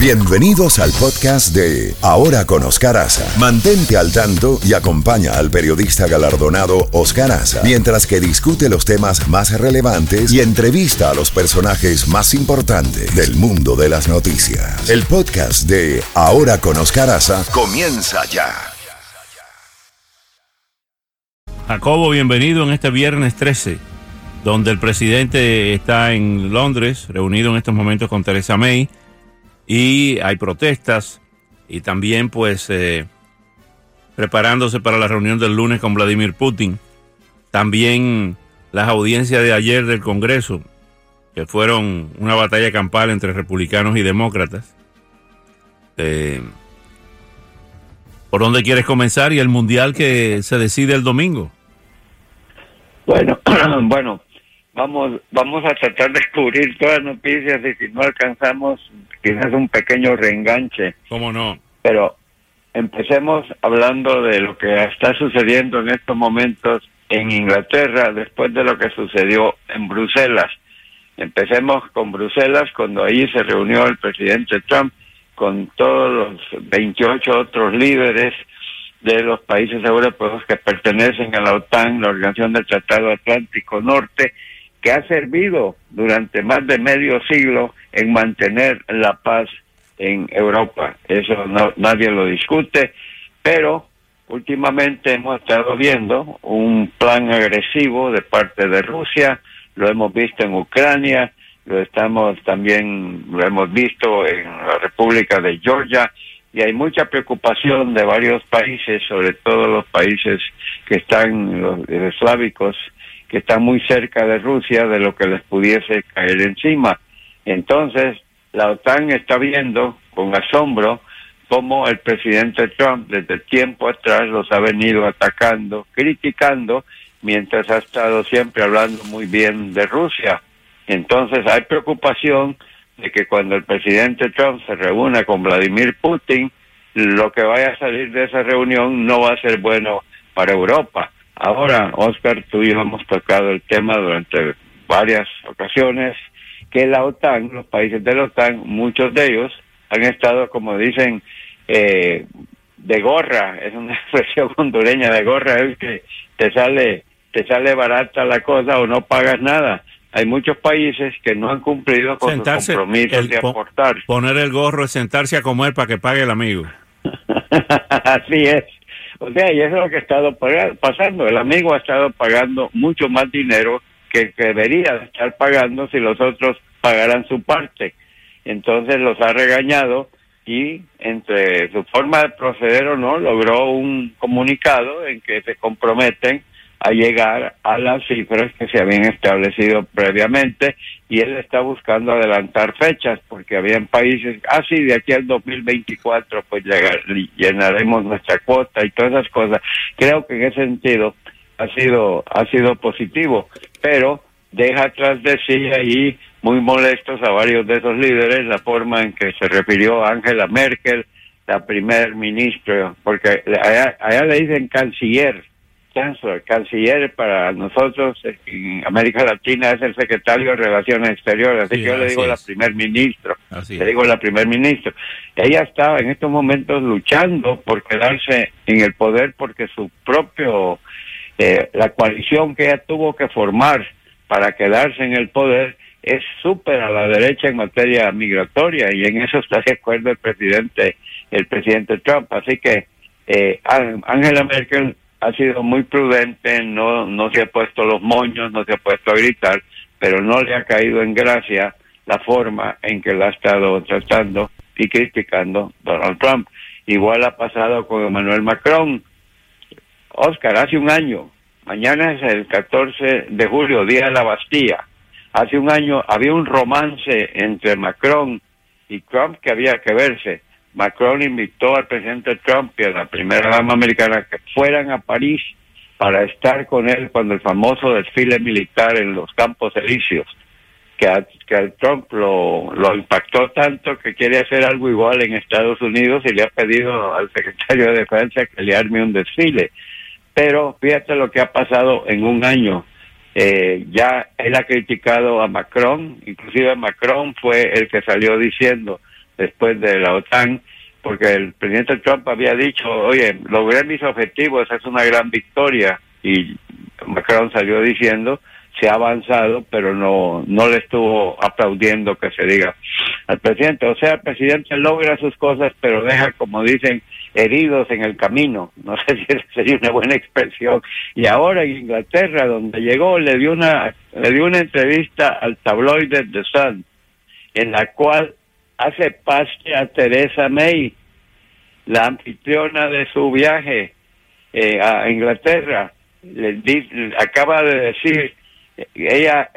Bienvenidos al podcast de Ahora con Oscar Aza. Mantente al tanto y acompaña al periodista galardonado Oscar Aza mientras que discute los temas más relevantes y entrevista a los personajes más importantes del mundo de las noticias. El podcast de Ahora con Oscar Aza comienza ya. Jacobo, bienvenido en este viernes 13, donde el presidente está en Londres, reunido en estos momentos con Teresa May y hay protestas y también pues eh, preparándose para la reunión del lunes con Vladimir Putin. También las audiencias de ayer del Congreso, que fueron una batalla campal entre republicanos y demócratas. Eh, ¿Por dónde quieres comenzar? Y el mundial que se decide el domingo. Bueno, bueno, vamos vamos a tratar de cubrir todas las noticias y si no alcanzamos quizás un pequeño reenganche. ¿Cómo no? Pero empecemos hablando de lo que está sucediendo en estos momentos en Inglaterra después de lo que sucedió en Bruselas. Empecemos con Bruselas cuando ahí se reunió el presidente Trump con todos los 28 otros líderes de los países europeos que pertenecen a la OTAN, la Organización del Tratado Atlántico Norte, que ha servido durante más de medio siglo en mantener la paz en Europa. Eso no, nadie lo discute, pero últimamente hemos estado viendo un plan agresivo de parte de Rusia, lo hemos visto en Ucrania, lo estamos también lo hemos visto en la República de Georgia y hay mucha preocupación de varios países, sobre todo los países que están los eslávicos que están muy cerca de Rusia de lo que les pudiese caer encima. Entonces, la OTAN está viendo con asombro cómo el presidente Trump desde tiempo atrás los ha venido atacando, criticando, mientras ha estado siempre hablando muy bien de Rusia. Entonces hay preocupación de que cuando el presidente Trump se reúna con Vladimir Putin, lo que vaya a salir de esa reunión no va a ser bueno para Europa. Ahora, Oscar, tú y yo hemos tocado el tema durante varias ocasiones, que la OTAN, los países de la OTAN, muchos de ellos han estado, como dicen, eh, de gorra, es una expresión hondureña de gorra, es que te sale, te sale barata la cosa o no pagas nada. Hay muchos países que no han cumplido con sentarse, sus compromisos de aportar. Poner el gorro es sentarse a comer para que pague el amigo. Así es. O sea, y eso es lo que ha estado pasando. El amigo ha estado pagando mucho más dinero que, debería estar pagando si los otros pagaran su parte. Entonces los ha regañado y entre su forma de proceder o no logró un comunicado en que se comprometen a llegar a las cifras que se habían establecido previamente y él está buscando adelantar fechas porque habían países, ah de aquí al 2024 pues llegar, llenaremos nuestra cuota y todas esas cosas. Creo que en ese sentido ha sido ha sido positivo, pero deja atrás de sí ahí muy molestos a varios de esos líderes la forma en que se refirió Angela Merkel, la primer ministro, porque allá, allá le dicen canciller Chancellor, canciller para nosotros en América Latina es el secretario de Relaciones Exteriores, así que yo le digo la primer ministro, le digo la primer ministro. Ella estaba en estos momentos luchando por quedarse en el poder porque su propio, eh, la coalición que ella tuvo que formar para quedarse en el poder es súper a la derecha en materia migratoria y en eso está de acuerdo el presidente, el presidente Trump. Así que eh, Angela Merkel ha sido muy prudente, no, no se ha puesto los moños, no se ha puesto a gritar, pero no le ha caído en gracia la forma en que la ha estado tratando y criticando Donald Trump. Igual ha pasado con Emmanuel Macron. Oscar, hace un año, mañana es el 14 de julio, Día de la Bastilla. Hace un año había un romance entre Macron y Trump que había que verse. Macron invitó al presidente Trump y a la primera dama americana que fueran a París para estar con él cuando el famoso desfile militar en los Campos Elíseos, que a, que Trump lo, lo impactó tanto que quiere hacer algo igual en Estados Unidos y le ha pedido al secretario de Defensa que le arme un desfile. Pero fíjate lo que ha pasado en un año. Eh, ya él ha criticado a Macron, inclusive Macron fue el que salió diciendo después de la OTAN, porque el presidente Trump había dicho, oye, logré mis objetivos, es una gran victoria, y Macron salió diciendo, se ha avanzado, pero no, no le estuvo aplaudiendo que se diga al presidente. O sea, el presidente logra sus cosas, pero deja, como dicen, heridos en el camino. No sé si sería una buena expresión. Y ahora en Inglaterra, donde llegó, le dio una, le dio una entrevista al tabloide The Sun, en la cual hace pase a Teresa May, la anfitriona de su viaje eh, a Inglaterra. Le acaba de decir ella,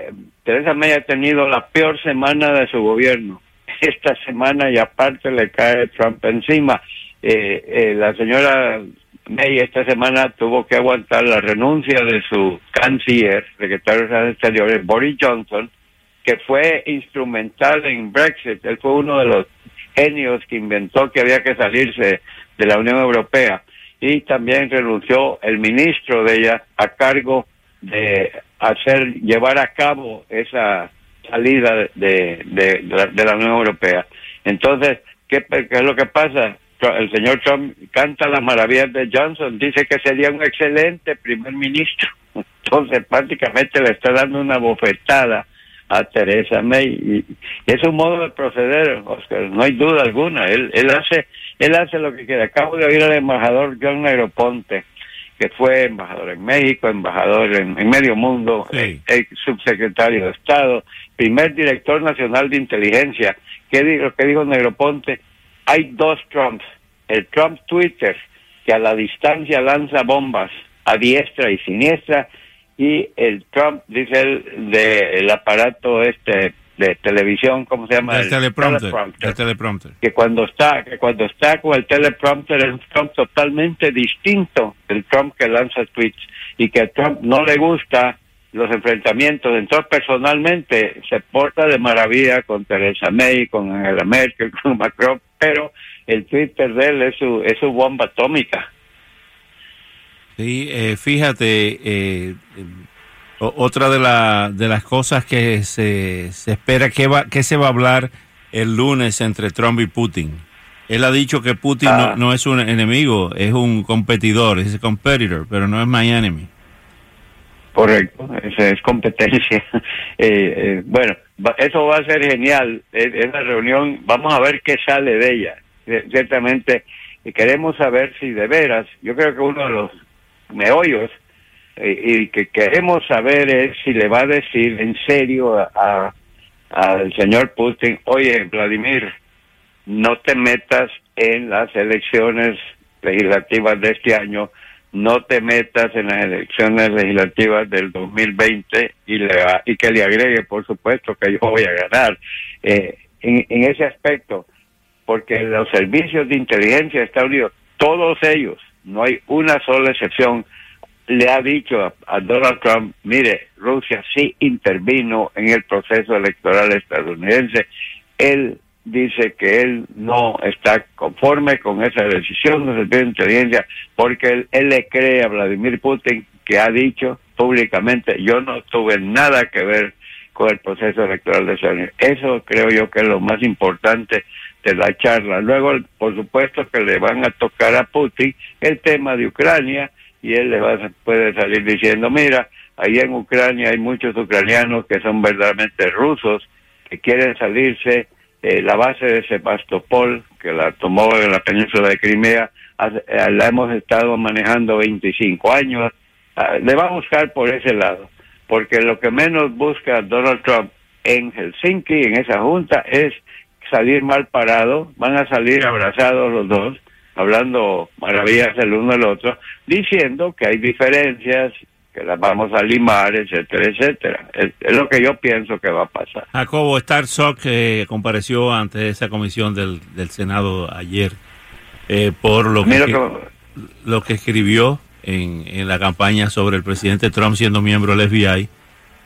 Teresa May ha tenido la peor semana de su gobierno. Esta semana y aparte le cae Trump encima. Eh, eh, la señora May esta semana tuvo que aguantar la renuncia de su canciller, secretario de Exteriores, Boris Johnson, que fue instrumental en Brexit. Él fue uno de los genios que inventó que había que salirse de la Unión Europea. Y también renunció el ministro de ella a cargo de hacer llevar a cabo esa salida de, de, la, Unión Europea. Entonces, ¿qué, es lo que pasa? El señor Trump canta las maravillas de Johnson, dice que sería un excelente primer ministro. Entonces, prácticamente le está dando una bofetada a Teresa May y, es un modo de proceder, Oscar, no hay duda alguna. Él, él hace él hace lo que quiere. Acabo de oír al embajador John Aeroponte que fue embajador en México, embajador en, medio mundo, eh, subsecretario de Estado, primer director nacional de inteligencia. ¿Qué dijo, qué dijo Negroponte? Hay dos Trumps. El Trump Twitter, que a la distancia lanza bombas a diestra y siniestra, y el Trump, dice él, del aparato este de televisión, ¿cómo se llama? El, teleprompter, el teleprompter. Que cuando está, que cuando está con el teleprompter es un Trump totalmente distinto del Trump que lanza tweets y que a Trump no le gusta los enfrentamientos. Entonces, personalmente, se porta de maravilla con Teresa May, con Angela Merkel, con Macron, pero el Twitter de él es su, es su bomba atómica. Sí, eh, fíjate, eh, otra de, la, de las cosas que se, se espera que, va, que se va a hablar el lunes entre Trump y Putin. Él ha dicho que Putin no, ah. es un enemigo, es un competidor, es un competitor, pero no es my enemy. Correcto, esa es competencia. Eh, eh, bueno, eso va a ser genial, esa reunión, vamos a ver qué sale de ella. Ciertamente, queremos saber si de veras, yo creo que uno de los meollos y que queremos saber es si le va a decir en serio a, al señor Putin, oye, Vladimir, no te metas en las elecciones legislativas de este año, no te metas en las elecciones legislativas del 2020 y, le, y que le agregue, por supuesto, que yo voy a ganar. Eh, en, en ese aspecto, porque los servicios de inteligencia de Estados Unidos, todos ellos, no hay una sola excepción, le ha dicho a, Donald Trump, mire, Rusia sí intervino en el proceso electoral estadounidense. Él dice que él no está conforme con esa decisión de de inteligencia porque él, le cree a Vladimir Putin que ha dicho públicamente yo no tuve nada que ver con el proceso electoral de Estados Unidos. Eso creo yo que es lo más importante de la charla. Luego, por supuesto que le van a tocar a Putin el tema de Ucrania, y él le va, puede salir diciendo, mira, ahí en Ucrania hay muchos ucranianos que son verdaderamente rusos, que quieren salirse. Eh, la base de Sebastopol, que la tomó en la península de Crimea, eh, la hemos estado manejando 25 años. Ah, le va a buscar por ese lado, porque lo que menos busca Donald Trump en Helsinki, en esa junta, es salir mal parado, van a salir abrazados los dos, hablando maravillas el uno del otro, diciendo que hay diferencias, que las vamos a limar, etcétera, etcétera. Es, lo que yo pienso que va a pasar. Jacobo Starzock eh, compareció ante esa comisión del, del Senado ayer eh, por lo que, lo que escribió en, en la campaña sobre el presidente Trump siendo miembro del FBI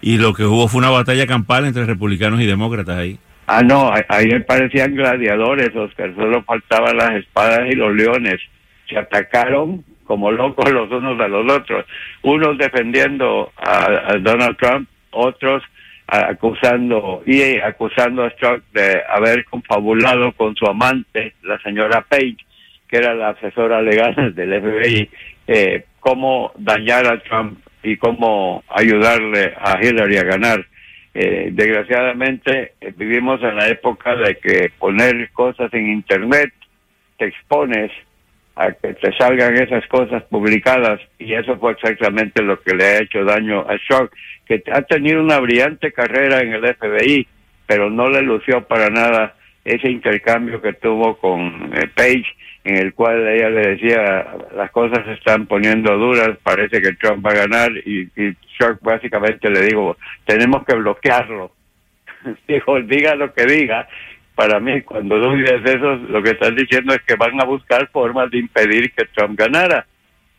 y lo que hubo fue una batalla campal entre republicanos y demócratas ahí. Ah, no, ayer parecían gladiadores, Oscar, solo faltaban las espadas y los leones. Se atacaron como locos los unos a los otros, unos defendiendo a, Donald Trump, otros acusando y acusando a Trump de haber confabulado con su amante, la señora Page, que era la asesora legal del FBI, eh, cómo dañar a Trump y cómo ayudarle a Hillary a ganar. Eh, desgraciadamente eh, vivimos en la época de que poner cosas en Internet te expones a que te salgan esas cosas publicadas y eso fue exactamente lo que le ha hecho daño a Trump que ha tenido una brillante carrera en el FBI, pero no le lució para nada ese intercambio que tuvo con eh, Page, en el cual ella le decía, las cosas se están poniendo duras, parece que Trump va a ganar, y, y Trump básicamente le digo, tenemos que bloquearlo. Dijo, diga lo que diga. Para mí, cuando tú dices eso, lo que están diciendo es que van a buscar formas de impedir que Trump ganara.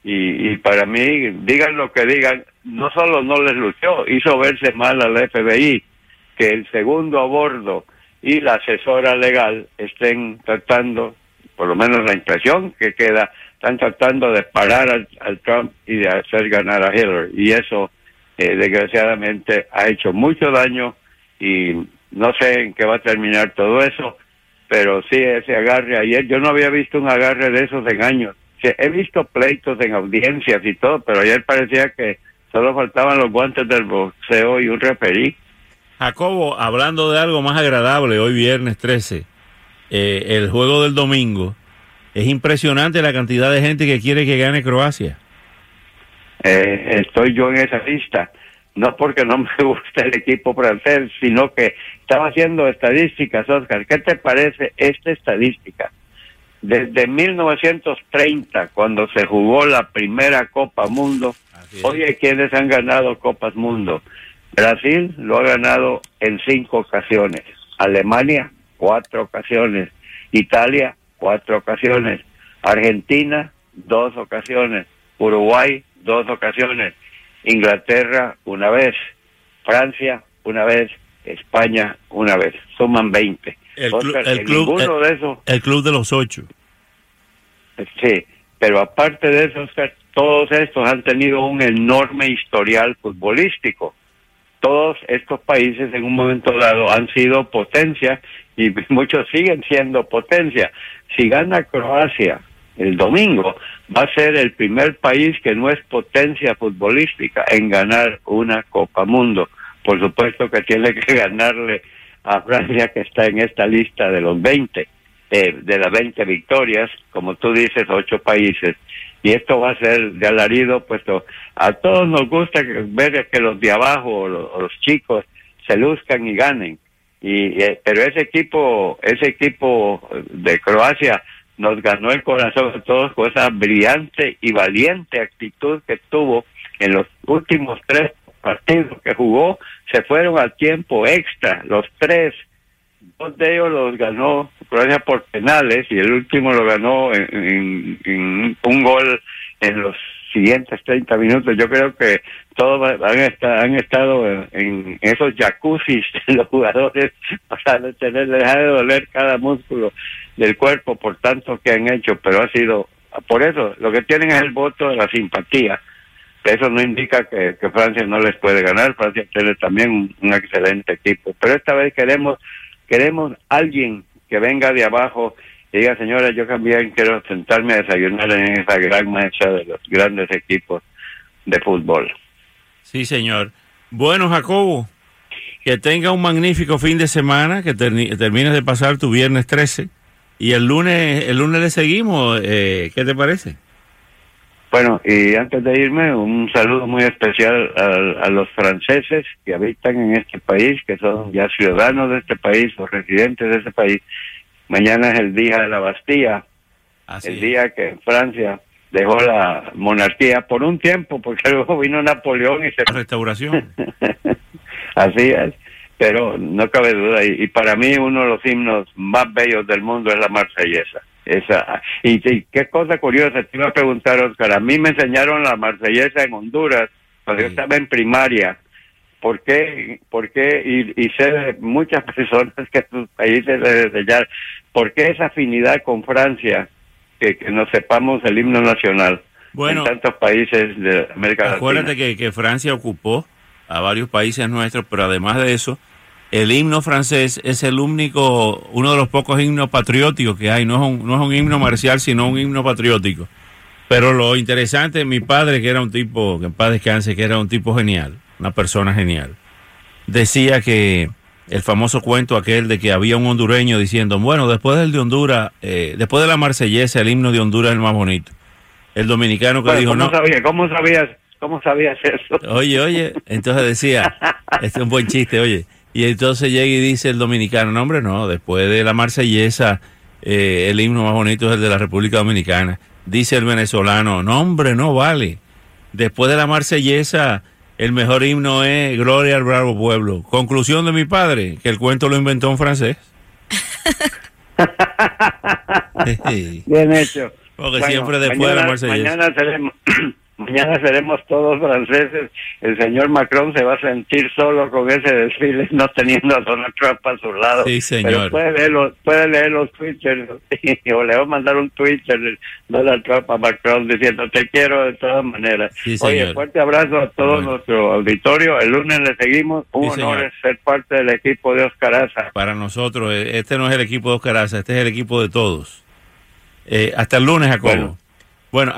Y, y para mí, digan lo que digan, no solo no les lució, hizo verse mal al FBI, que el segundo a y la asesora legal estén tratando, por lo menos la impresión que queda, están tratando de parar al, Trump y de hacer ganar a Hillary. Y eso, eh, desgraciadamente, ha hecho mucho daño y no sé en qué va a terminar todo eso, pero sí ese agarre ayer, yo no había visto un agarre de esos en años. he visto pleitos en audiencias y todo, pero ayer parecía que Solo faltaban los guantes del boxeo y un referí. Jacobo, hablando de algo más agradable, hoy viernes 13, eh, el juego del domingo, es impresionante la cantidad de gente que quiere que gane Croacia. Eh, estoy yo en esa lista, no porque no me guste el equipo francés, sino que estaba haciendo estadísticas, Oscar. ¿Qué te parece esta estadística? Desde 1930, cuando se jugó la primera Copa Mundo, Oye, ¿quiénes han ganado Copas Mundo? Brasil lo ha ganado en cinco ocasiones, Alemania cuatro ocasiones, Italia cuatro ocasiones, Argentina dos ocasiones, Uruguay dos ocasiones, Inglaterra una vez, Francia una vez, España una vez, suman 20. El, club, de esos, el club de los ocho. Sí, pero aparte de eso, todos estos han tenido un enorme historial futbolístico. Todos estos países en un momento dado han sido potencia y muchos siguen siendo potencia. Si gana Croacia el domingo, va a ser el primer país que no es potencia futbolística en ganar una Copa Mundo. Por supuesto que tiene que ganarle a Francia que está en esta lista de los 20, eh, de las 20 victorias, como tú dices, ocho países y esto va a ser de alarido, puesto a todos nos gusta ver que los de abajo los, chicos se luzcan y ganen. Y, pero ese equipo, ese equipo de Croacia nos ganó el corazón a todos con esa brillante y valiente actitud que tuvo en los últimos tres partidos que jugó, se fueron al tiempo extra, los tres de ellos los ganó Croacia por penales y el último lo ganó en, un gol en los siguientes 30 minutos. Yo creo que todos han, estado, en, esos jacuzzis los jugadores para tener, dejar de doler cada músculo del cuerpo por tanto que han hecho, pero ha sido, por eso, lo que tienen es el voto de la simpatía. Eso no indica que, Francia no les puede ganar, Francia tiene también un excelente equipo, pero esta vez queremos Queremos alguien que venga de abajo y diga, señora, yo también quiero sentarme a desayunar en esa gran mesa de los grandes equipos de fútbol. Sí, señor. Bueno, Jacobo, que tenga un magnífico fin de semana, que termines de pasar tu viernes 13 y el lunes, el lunes le seguimos. Eh, ¿Qué te parece? Bueno, y antes de irme, un saludo muy especial a, los franceses que habitan en este país, que son ya ciudadanos de este país o residentes de este país. Mañana es el día de la Bastilla, el día que Francia dejó la monarquía por un tiempo, porque luego vino Napoleón y se... Restauración. Así es, pero no cabe duda, y para mí uno de los himnos más bellos del mundo es la marsellesa. Esa, y, qué cosa curiosa, te iba a preguntar, Oscar, a mí me enseñaron la marsellesa en Honduras cuando yo estaba en primaria. ¿Por qué? ¿Por qué? Y, y sé de muchas personas que sus países de ya, ¿por qué esa afinidad con Francia que, que no sepamos el himno nacional? Bueno, en tantos países de América Latina. Acuérdate que, que Francia ocupó a varios países nuestros, pero además de eso, el himno francés es el único, uno de los pocos himnos patrióticos que hay. No es un, no es un himno marcial, sino un himno patriótico. Pero lo interesante, mi padre, que era un tipo, que en paz descanse, que era un tipo genial, una persona genial, decía que el famoso cuento aquel de que había un hondureño diciendo, bueno, después del de Honduras, eh, después de la marsellesa, el himno de Honduras es el más bonito. El dominicano que dijo, ¿cómo no. Sabía, ¿Cómo sabías? ¿Cómo sabías eso? Oye, oye, entonces decía, este es un buen chiste, oye. Y entonces llega y dice el dominicano, no hombre, no, después de la marsellesa, eh, el himno más bonito es el de la República Dominicana. Dice el venezolano, no hombre, no vale. Después de la marsellesa, el mejor himno es Gloria al Bravo Pueblo. Conclusión de mi padre, que el cuento lo inventó un francés. Bien hecho. Porque bueno, siempre después mañana, de la marsellesa. Mañana seremos, mañana seremos todos franceses. El señor Macron se va a sentir solo con ese desfile, no teniendo a Donald Trump a su lado. Sí, señor. Pero puede leer los, puede leer los twitters o le va a mandar un twitter Donald Trump a Macron diciendo te quiero de todas maneras. Sí, Oye, fuerte abrazo a todo bueno. nuestro auditorio. El lunes le seguimos. Un sí, honor ser parte del equipo de Oscar Aza. Para nosotros, este no es el equipo de Oscar Aza, este es el equipo de todos. Eh, hasta el lunes, Jacobo. Bueno, bueno